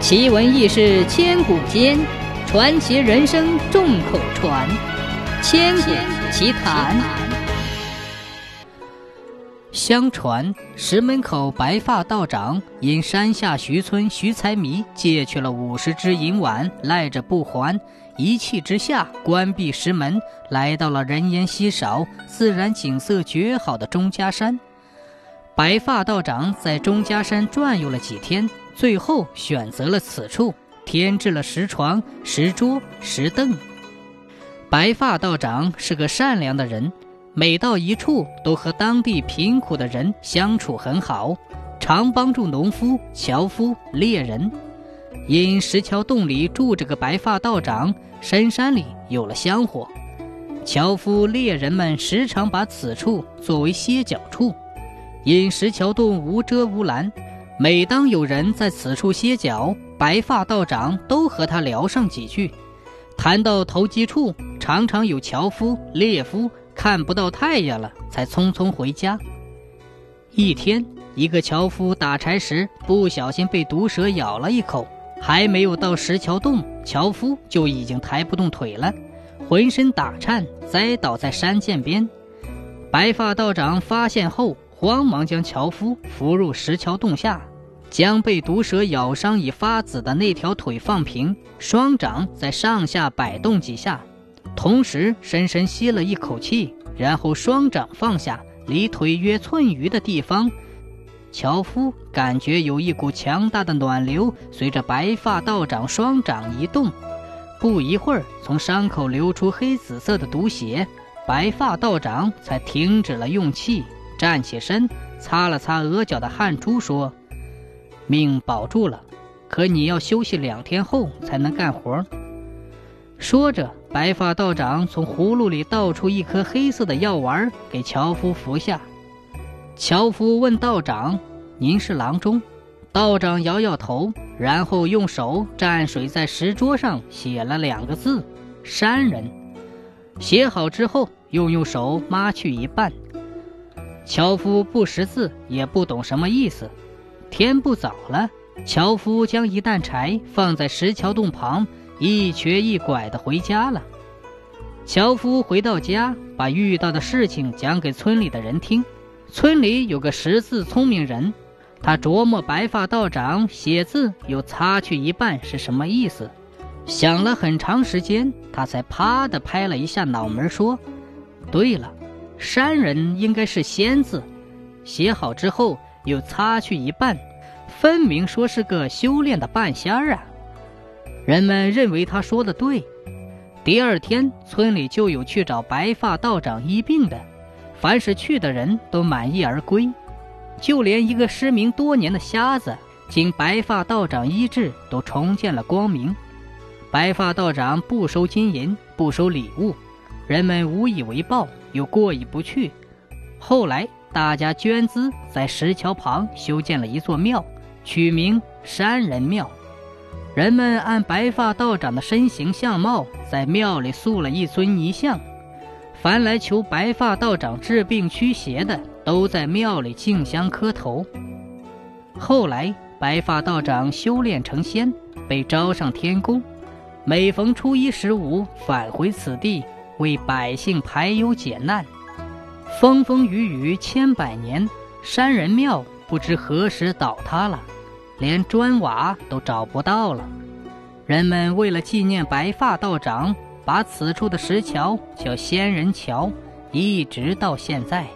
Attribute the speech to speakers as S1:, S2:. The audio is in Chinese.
S1: 奇闻异事千古间，传奇人生众口传。千古奇谈。相传石门口白发道长因山下徐村徐财迷借去了五十只银碗，赖着不还，一气之下关闭石门，来到了人烟稀少、自然景色绝好的钟家山。白发道长在钟家山转悠了几天，最后选择了此处，添置了石床、石桌、石凳。白发道长是个善良的人，每到一处都和当地贫苦的人相处很好，常帮助农夫、樵夫、猎人。因石桥洞里住着个白发道长，深山里有了香火，樵夫、猎人们时常把此处作为歇脚处。因石桥洞无遮无拦，每当有人在此处歇脚，白发道长都和他聊上几句。谈到投机处，常常有樵夫、猎夫看不到太阳了，才匆匆回家。一天，一个樵夫打柴时不小心被毒蛇咬了一口，还没有到石桥洞，樵夫就已经抬不动腿了，浑身打颤，栽倒在山涧边。白发道长发现后。慌忙将樵夫扶入石桥洞下，将被毒蛇咬伤已发紫的那条腿放平，双掌在上下摆动几下，同时深深吸了一口气，然后双掌放下，离腿约寸余的地方，樵夫感觉有一股强大的暖流随着白发道长双掌移动，不一会儿，从伤口流出黑紫色的毒血，白发道长才停止了用气。站起身，擦了擦额角的汗珠，说：“命保住了，可你要休息两天后才能干活。”说着，白发道长从葫芦里倒出一颗黑色的药丸，给樵夫服下。樵夫问道长：“您是郎中？”道长摇摇头，然后用手蘸水在石桌上写了两个字：“山人。”写好之后，又用手抹去一半。樵夫不识字，也不懂什么意思。天不早了，樵夫将一担柴放在石桥洞旁，一瘸一拐地回家了。樵夫回到家，把遇到的事情讲给村里的人听。村里有个识字聪明人，他琢磨白发道长写字又擦去一半是什么意思，想了很长时间，他才啪地拍了一下脑门，说：“对了。”山人应该是仙字，写好之后又擦去一半，分明说是个修炼的半仙儿啊！人们认为他说的对。第二天，村里就有去找白发道长医病的，凡是去的人都满意而归，就连一个失明多年的瞎子，经白发道长医治，都重见了光明。白发道长不收金银，不收礼物。人们无以为报，又过意不去。后来，大家捐资在石桥旁修建了一座庙，取名山人庙。人们按白发道长的身形相貌，在庙里塑了一尊泥像。凡来求白发道长治病驱邪的，都在庙里敬香磕头。后来，白发道长修炼成仙，被招上天宫，每逢初一十五返回此地。为百姓排忧解难，风风雨雨千百年，山人庙不知何时倒塌了，连砖瓦都找不到了。人们为了纪念白发道长，把此处的石桥叫仙人桥，一直到现在。